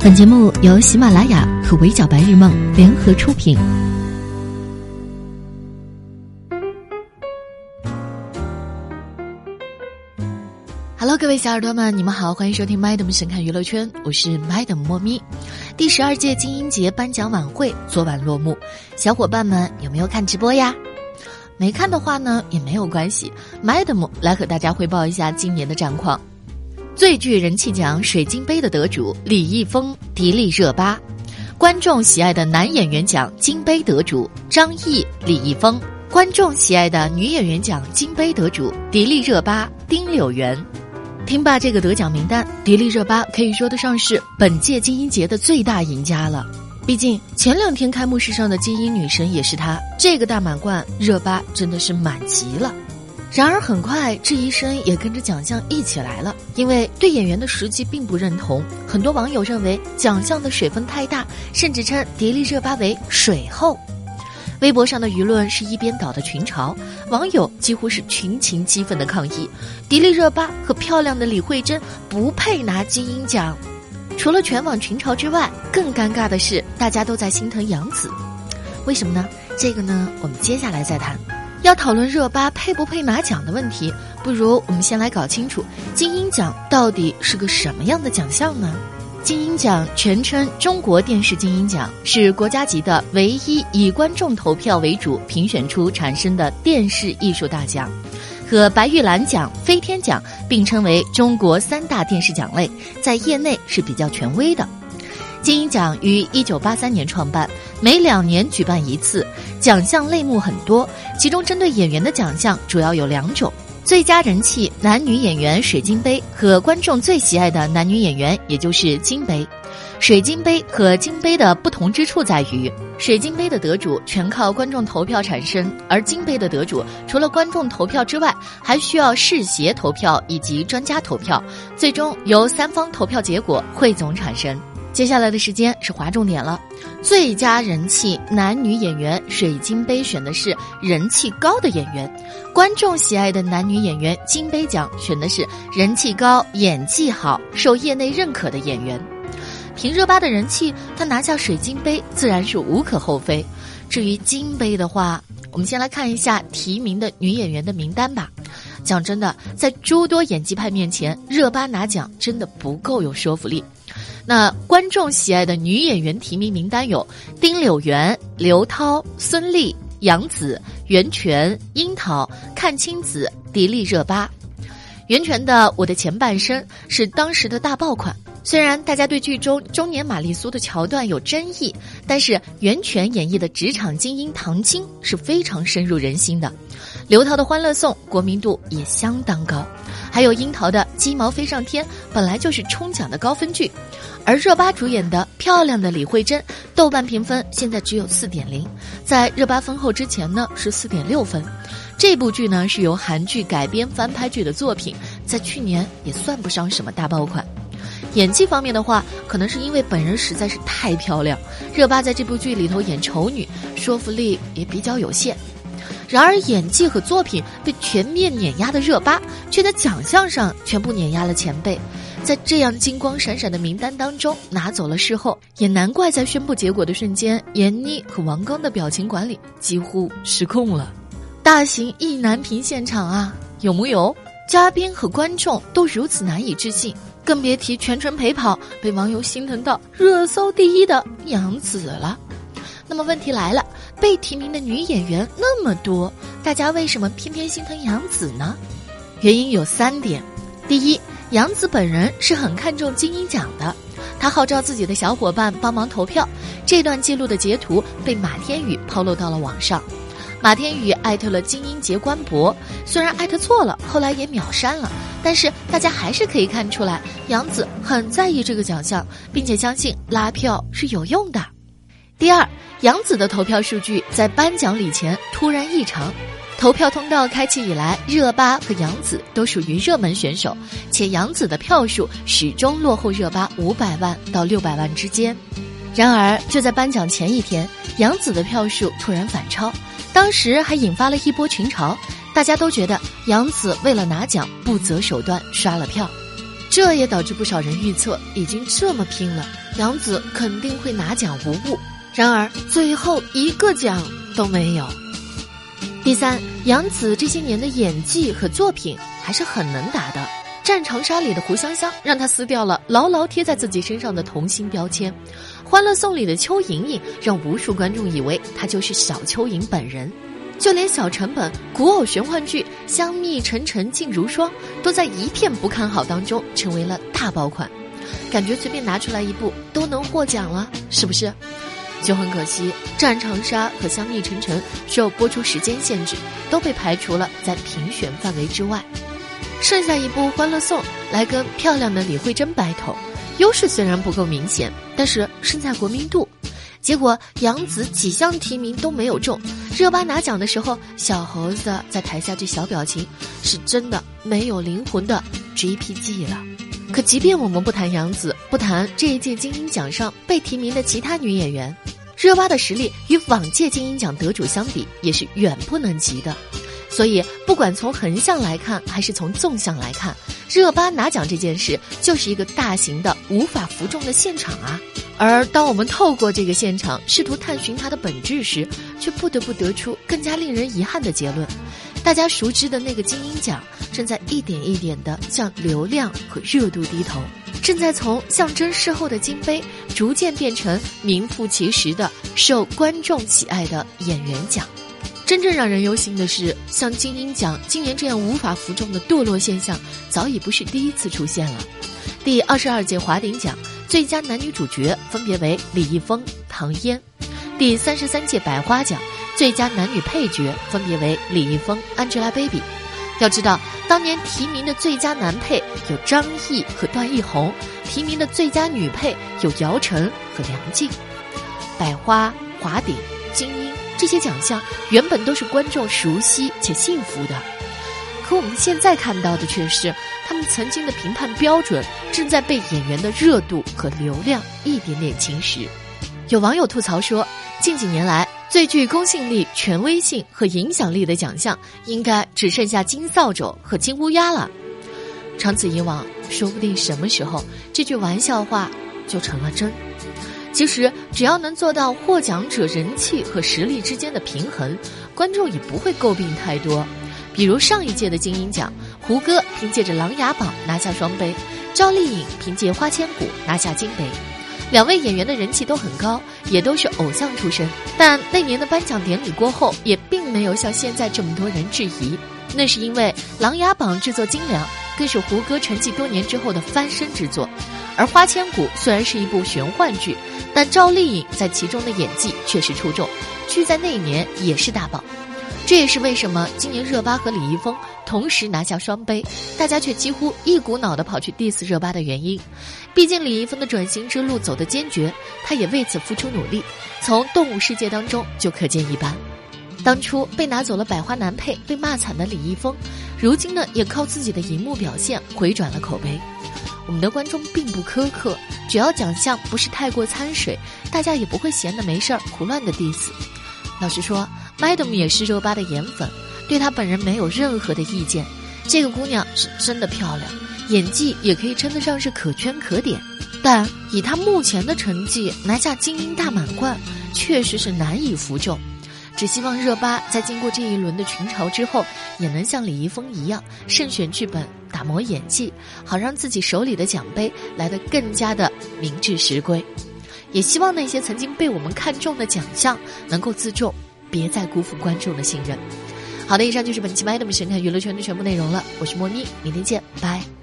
本节目由喜马拉雅和围剿白日梦联合出品。Hello，各位小耳朵们，你们好，欢迎收听麦 m 神看娱乐圈，我是麦 m 莫咪。第十二届金鹰节颁奖晚会昨晚落幕，小伙伴们有没有看直播呀？没看的话呢，也没有关系，麦 m 来和大家汇报一下今年的战况。最具人气奖水晶杯的得主李易峰、迪丽热巴，观众喜爱的男演员奖金杯得主张译、李易峰，观众喜爱的女演员奖金杯得主迪丽热巴、丁柳元。听罢这个得奖名单，迪丽热巴可以说得上是本届金鹰节的最大赢家了。毕竟前两天开幕式上的金鹰女神也是她，这个大满贯，热巴真的是满级了。然而，很快质疑声也跟着奖项一起来了，因为对演员的实际并不认同。很多网友认为奖项的水分太大，甚至称迪丽热巴为“水后”。微博上的舆论是一边倒的群嘲，网友几乎是群情激愤的抗议：迪丽热巴和漂亮的李慧珍不配拿金鹰奖。除了全网群嘲之外，更尴尬的是大家都在心疼杨紫，为什么呢？这个呢，我们接下来再谈。要讨论热巴配不配拿奖的问题，不如我们先来搞清楚金鹰奖到底是个什么样的奖项呢？金鹰奖全称中国电视金鹰奖，是国家级的唯一以观众投票为主评选出产生的电视艺术大奖，和白玉兰奖、飞天奖并称为中国三大电视奖类，在业内是比较权威的。金鹰奖于一九八三年创办，每两年举办一次，奖项类目很多。其中针对演员的奖项主要有两种：最佳人气男女演员水晶杯和观众最喜爱的男女演员，也就是金杯。水晶杯和金杯的不同之处在于，水晶杯的得主全靠观众投票产生，而金杯的得主除了观众投票之外，还需要世协投票以及专家投票，最终由三方投票结果汇总产生。接下来的时间是划重点了，最佳人气男女演员水晶杯选的是人气高的演员，观众喜爱的男女演员金杯奖选的是人气高、演技好、受业内认可的演员。凭热巴的人气，她拿下水晶杯自然是无可厚非。至于金杯的话，我们先来看一下提名的女演员的名单吧。讲真的，在诸多演技派面前，热巴拿奖真的不够有说服力。那观众喜爱的女演员提名名单有丁柳元、刘涛、孙俪、杨紫、袁泉、樱桃、阚清子、迪丽热巴。袁泉的《我的前半生》是当时的大爆款，虽然大家对剧中中年玛丽苏的桥段有争议，但是袁泉演绎的职场精英唐晶是非常深入人心的。刘涛的《欢乐颂》国民度也相当高。还有樱桃的《鸡毛飞上天》，本来就是冲奖的高分剧，而热巴主演的《漂亮的李慧珍》，豆瓣评分现在只有四点零，在热巴封后之前呢是四点六分。这部剧呢是由韩剧改编翻拍剧的作品，在去年也算不上什么大爆款。演技方面的话，可能是因为本人实在是太漂亮，热巴在这部剧里头演丑女，说服力也比较有限。然而，演技和作品被全面碾压的热巴，却在奖项上全部碾压了前辈，在这样金光闪闪的名单当中拿走了视后，也难怪在宣布结果的瞬间，闫妮和王刚的表情管理几乎失控了。大型意难平现场啊，有木有？嘉宾和观众都如此难以置信，更别提全程陪跑、被网友心疼到热搜第一的杨紫了。那么问题来了。被提名的女演员那么多，大家为什么偏偏心疼杨紫呢？原因有三点：第一，杨紫本人是很看重金鹰奖的，她号召自己的小伙伴帮忙投票。这段记录的截图被马天宇抛露到了网上，马天宇艾特了金鹰节官博，虽然艾特错了，后来也秒删了，但是大家还是可以看出来，杨紫很在意这个奖项，并且相信拉票是有用的。第二，杨紫的投票数据在颁奖礼前突然异常。投票通道开启以来，热巴和杨紫都属于热门选手，且杨紫的票数始终落后热巴五百万到六百万之间。然而，就在颁奖前一天，杨紫的票数突然反超，当时还引发了一波群嘲，大家都觉得杨紫为了拿奖不择手段刷了票。这也导致不少人预测，已经这么拼了，杨紫肯定会拿奖无误。然而最后一个奖都没有。第三，杨紫这些年的演技和作品还是很能打的。《战长沙》里的胡香香让她撕掉了牢牢贴在自己身上的童星标签，《欢乐颂》里的邱莹莹让无数观众以为她就是小邱莹本人，就连小成本古偶玄幻剧《香蜜沉沉烬如霜》都在一片不看好当中成为了大爆款，感觉随便拿出来一部都能获奖了，是不是？就很可惜，《战长沙》和《香蜜沉沉》受播出时间限制，都被排除了在评选范围之外。剩下一部《欢乐颂》来跟漂亮的李慧珍 battle，优势虽然不够明显，但是胜在国民度。结果杨紫几项提名都没有中，热巴拿奖的时候，小猴子在台下这小表情，是真的没有灵魂的 GPG 了。可即便我们不谈杨紫，不谈这一届金鹰奖上被提名的其他女演员，热巴的实力与往届金鹰奖得主相比，也是远不能及的。所以，不管从横向来看，还是从纵向来看，热巴拿奖这件事就是一个大型的无法服众的现场啊。而当我们透过这个现场试图探寻它的本质时，却不得不得出更加令人遗憾的结论：大家熟知的那个金鹰奖，正在一点一点地向流量和热度低头，正在从象征事后的金杯，逐渐变成名副其实的受观众喜爱的演员奖。真正让人忧心的是，像金鹰奖今年这样无法服众的堕落现象，早已不是第一次出现了。第二十二届华鼎奖最佳男女主角分别为李易峰、唐嫣；第三十三届百花奖最佳男女配角分别为李易峰、Angelababy。要知道，当年提名的最佳男配有张译和段奕宏，提名的最佳女配有姚晨和梁静。百花、华鼎、金鹰。这些奖项原本都是观众熟悉且幸福的，可我们现在看到的却是，他们曾经的评判标准正在被演员的热度和流量一点点侵蚀。有网友吐槽说，近几年来最具公信力、权威性和影响力的奖项，应该只剩下金扫帚和金乌鸦了。长此以往，说不定什么时候这句玩笑话就成了真。其实，只要能做到获奖者人气和实力之间的平衡，观众也不会诟病太多。比如上一届的金鹰奖，胡歌凭借着《琅琊榜》拿下双杯，赵丽颖凭借《花千骨》拿下金杯。两位演员的人气都很高，也都是偶像出身。但那年的颁奖典礼过后，也并没有像现在这么多人质疑。那是因为《琅琊榜》制作精良，更是胡歌沉寂多年之后的翻身之作。而《花千骨》虽然是一部玄幻剧，但赵丽颖在其中的演技确实出众，剧在那一年也是大爆。这也是为什么今年热巴和李易峰同时拿下双杯，大家却几乎一股脑的跑去 diss 热巴的原因。毕竟李易峰的转型之路走得坚决，他也为此付出努力，从动物世界当中就可见一斑。当初被拿走了百花男配被骂惨的李易峰，如今呢也靠自己的荧幕表现回转了口碑。我们的观众并不苛刻，只要奖项不是太过掺水，大家也不会闲的没事儿胡乱的 diss。老实说，Madam 也是热巴的颜粉，对她本人没有任何的意见。这个姑娘是真的漂亮，演技也可以称得上是可圈可点。但以她目前的成绩拿下金鹰大满贯，确实是难以服众。只希望热巴在经过这一轮的群嘲之后，也能像李易峰一样慎选剧本、打磨演技，好让自己手里的奖杯来得更加的名至实归。也希望那些曾经被我们看中的奖项能够自重，别再辜负观众的信任。好的，以上就是本期《麦的神看娱乐圈的全部内容了。我是莫妮，明天见，拜。